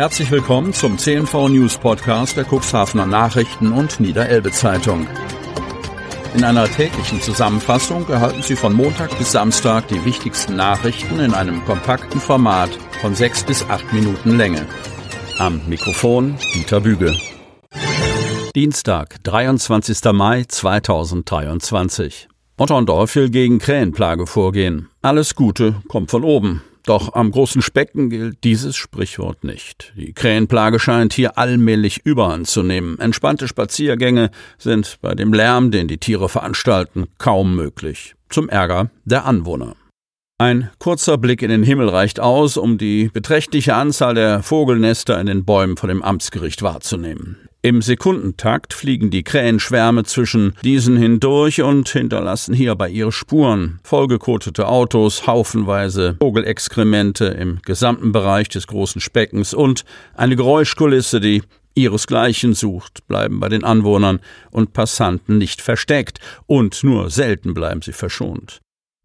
Herzlich willkommen zum CNV News Podcast der Cuxhavener Nachrichten und Niederelbe Zeitung. In einer täglichen Zusammenfassung erhalten Sie von Montag bis Samstag die wichtigsten Nachrichten in einem kompakten Format von sechs bis acht Minuten Länge. Am Mikrofon Dieter Büge. Dienstag, 23. Mai 2023. Otterndorf will gegen Krähenplage vorgehen. Alles Gute kommt von oben. Doch am großen Specken gilt dieses Sprichwort nicht. Die Krähenplage scheint hier allmählich überhand zu nehmen. Entspannte Spaziergänge sind bei dem Lärm, den die Tiere veranstalten, kaum möglich. Zum Ärger der Anwohner. Ein kurzer Blick in den Himmel reicht aus, um die beträchtliche Anzahl der Vogelnester in den Bäumen vor dem Amtsgericht wahrzunehmen. Im Sekundentakt fliegen die Krähenschwärme zwischen diesen hindurch und hinterlassen hierbei ihre Spuren. Vollgekotete Autos, haufenweise Vogelexkremente im gesamten Bereich des großen Speckens und eine Geräuschkulisse, die ihresgleichen sucht, bleiben bei den Anwohnern und Passanten nicht versteckt und nur selten bleiben sie verschont.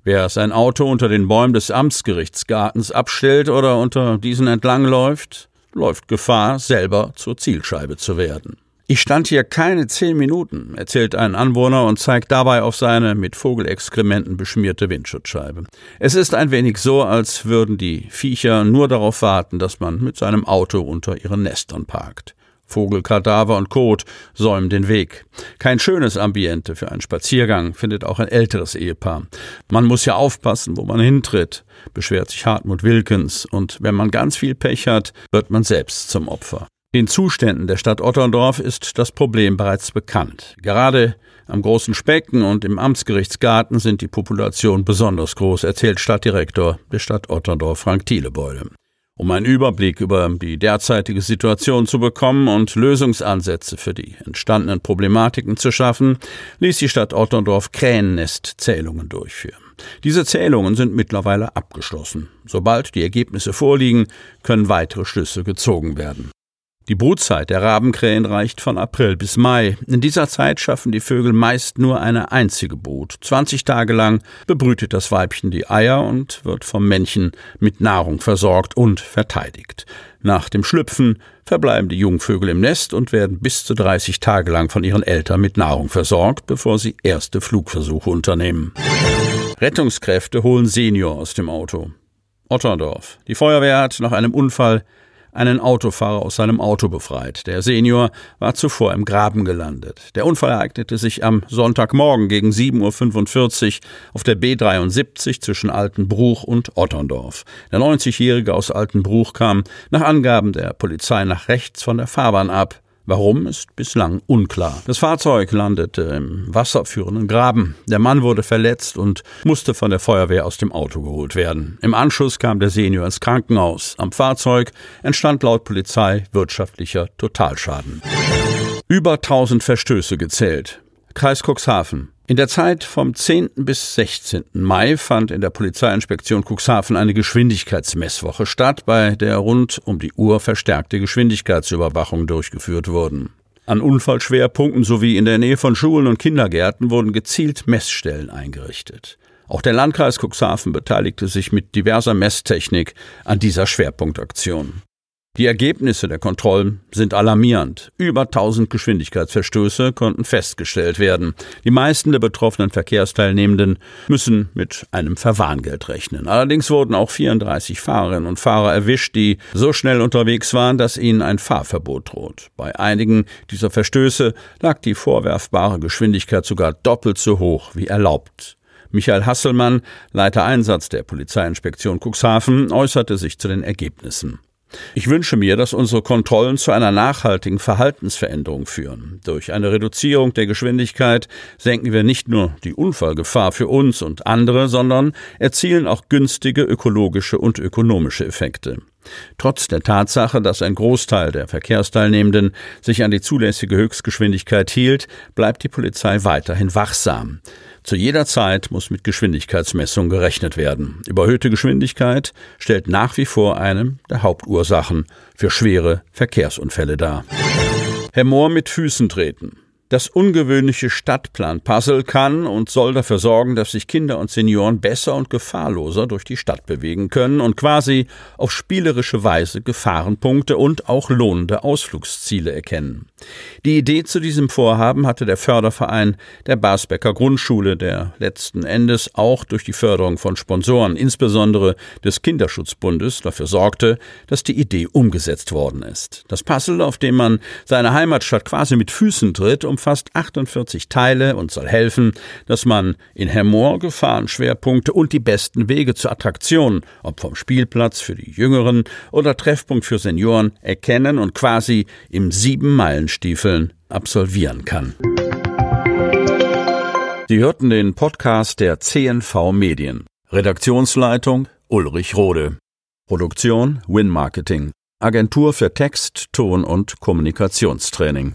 Wer sein Auto unter den Bäumen des Amtsgerichtsgartens abstellt oder unter diesen entlangläuft, läuft Gefahr, selber zur Zielscheibe zu werden. Ich stand hier keine zehn Minuten, erzählt ein Anwohner und zeigt dabei auf seine mit Vogelexkrementen beschmierte Windschutzscheibe. Es ist ein wenig so, als würden die Viecher nur darauf warten, dass man mit seinem Auto unter ihren Nestern parkt. Vogelkadaver und Kot säumen den Weg. Kein schönes Ambiente für einen Spaziergang, findet auch ein älteres Ehepaar. Man muss ja aufpassen, wo man hintritt, beschwert sich Hartmut Wilkens, und wenn man ganz viel Pech hat, wird man selbst zum Opfer. Den Zuständen der Stadt Otterndorf ist das Problem bereits bekannt. Gerade am großen Specken und im Amtsgerichtsgarten sind die Populationen besonders groß, erzählt Stadtdirektor der Stadt Otterndorf Frank Thielebeule. Um einen Überblick über die derzeitige Situation zu bekommen und Lösungsansätze für die entstandenen Problematiken zu schaffen, ließ die Stadt Otterndorf Krähennestzählungen durchführen. Diese Zählungen sind mittlerweile abgeschlossen. Sobald die Ergebnisse vorliegen, können weitere Schlüsse gezogen werden. Die Brutzeit der Rabenkrähen reicht von April bis Mai. In dieser Zeit schaffen die Vögel meist nur eine einzige Brut. 20 Tage lang bebrütet das Weibchen die Eier und wird vom Männchen mit Nahrung versorgt und verteidigt. Nach dem Schlüpfen verbleiben die Jungvögel im Nest und werden bis zu 30 Tage lang von ihren Eltern mit Nahrung versorgt, bevor sie erste Flugversuche unternehmen. Rettungskräfte holen Senior aus dem Auto. Otterndorf. Die Feuerwehr hat nach einem Unfall einen Autofahrer aus seinem Auto befreit. Der Senior war zuvor im Graben gelandet. Der Unfall ereignete sich am Sonntagmorgen gegen 7.45 Uhr auf der B73 zwischen Altenbruch und Otterndorf. Der 90-Jährige aus Altenbruch kam nach Angaben der Polizei nach rechts von der Fahrbahn ab. Warum ist bislang unklar. Das Fahrzeug landete im wasserführenden Graben. Der Mann wurde verletzt und musste von der Feuerwehr aus dem Auto geholt werden. Im Anschluss kam der Senior ins Krankenhaus. Am Fahrzeug entstand laut Polizei wirtschaftlicher Totalschaden. Über 1000 Verstöße gezählt. Kreis Cuxhaven. In der Zeit vom 10. bis 16. Mai fand in der Polizeiinspektion Cuxhaven eine Geschwindigkeitsmesswoche statt, bei der rund um die Uhr verstärkte Geschwindigkeitsüberwachung durchgeführt wurden. An Unfallschwerpunkten sowie in der Nähe von Schulen und Kindergärten wurden gezielt Messstellen eingerichtet. Auch der Landkreis Cuxhaven beteiligte sich mit diverser Messtechnik an dieser Schwerpunktaktion. Die Ergebnisse der Kontrollen sind alarmierend. Über 1000 Geschwindigkeitsverstöße konnten festgestellt werden. Die meisten der betroffenen Verkehrsteilnehmenden müssen mit einem Verwarngeld rechnen. Allerdings wurden auch 34 Fahrerinnen und Fahrer erwischt, die so schnell unterwegs waren, dass ihnen ein Fahrverbot droht. Bei einigen dieser Verstöße lag die vorwerfbare Geschwindigkeit sogar doppelt so hoch wie erlaubt. Michael Hasselmann, Leiter Einsatz der Polizeiinspektion Cuxhaven, äußerte sich zu den Ergebnissen. Ich wünsche mir, dass unsere Kontrollen zu einer nachhaltigen Verhaltensveränderung führen. Durch eine Reduzierung der Geschwindigkeit senken wir nicht nur die Unfallgefahr für uns und andere, sondern erzielen auch günstige ökologische und ökonomische Effekte. Trotz der Tatsache, dass ein Großteil der Verkehrsteilnehmenden sich an die zulässige Höchstgeschwindigkeit hielt, bleibt die Polizei weiterhin wachsam. Zu jeder Zeit muss mit Geschwindigkeitsmessung gerechnet werden. Überhöhte Geschwindigkeit stellt nach wie vor eine der Hauptursachen für schwere Verkehrsunfälle dar. Herr Mohr mit Füßen treten. Das ungewöhnliche Stadtplan-Puzzle kann und soll dafür sorgen, dass sich Kinder und Senioren besser und gefahrloser durch die Stadt bewegen können und quasi auf spielerische Weise Gefahrenpunkte und auch lohnende Ausflugsziele erkennen. Die Idee zu diesem Vorhaben hatte der Förderverein der Basbecker Grundschule, der letzten Endes auch durch die Förderung von Sponsoren, insbesondere des Kinderschutzbundes, dafür sorgte, dass die Idee umgesetzt worden ist. Das Puzzle, auf dem man seine Heimatstadt quasi mit Füßen tritt, um umfasst 48 Teile und soll helfen, dass man in Hermoor Gefahrenschwerpunkte und die besten Wege zur Attraktion, ob vom Spielplatz für die Jüngeren oder Treffpunkt für Senioren, erkennen und quasi im Sieben-Meilen-Stiefeln absolvieren kann. Sie hörten den Podcast der CNV Medien. Redaktionsleitung Ulrich Rode. Produktion Win Marketing. Agentur für Text, Ton und Kommunikationstraining.